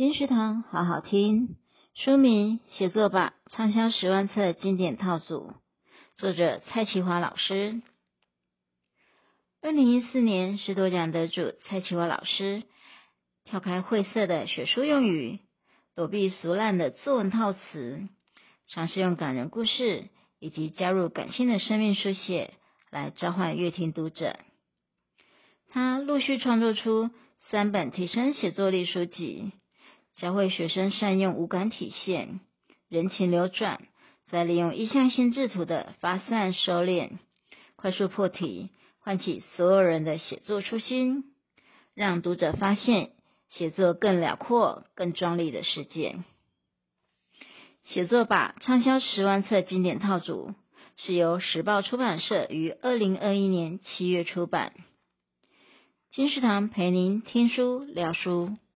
金石堂好好听，书名《写作吧》，畅销十万册经典套组，作者蔡淇华老师。二零一四年是多奖得主蔡淇华老师，跳开晦涩的学术用语，躲避俗烂的作文套词，尝试用感人故事以及加入感性的生命书写来召唤阅听读者。他陆续创作出三本提升写作力书籍。教会学生善用五感体现，人情流转，再利用意象心智图的发散收敛，快速破题，唤起所有人的写作初心，让读者发现写作更辽阔、更壮丽的世界。写作吧畅销十万册经典套组是由时报出版社于二零二一年七月出版。金石堂陪您听书聊书。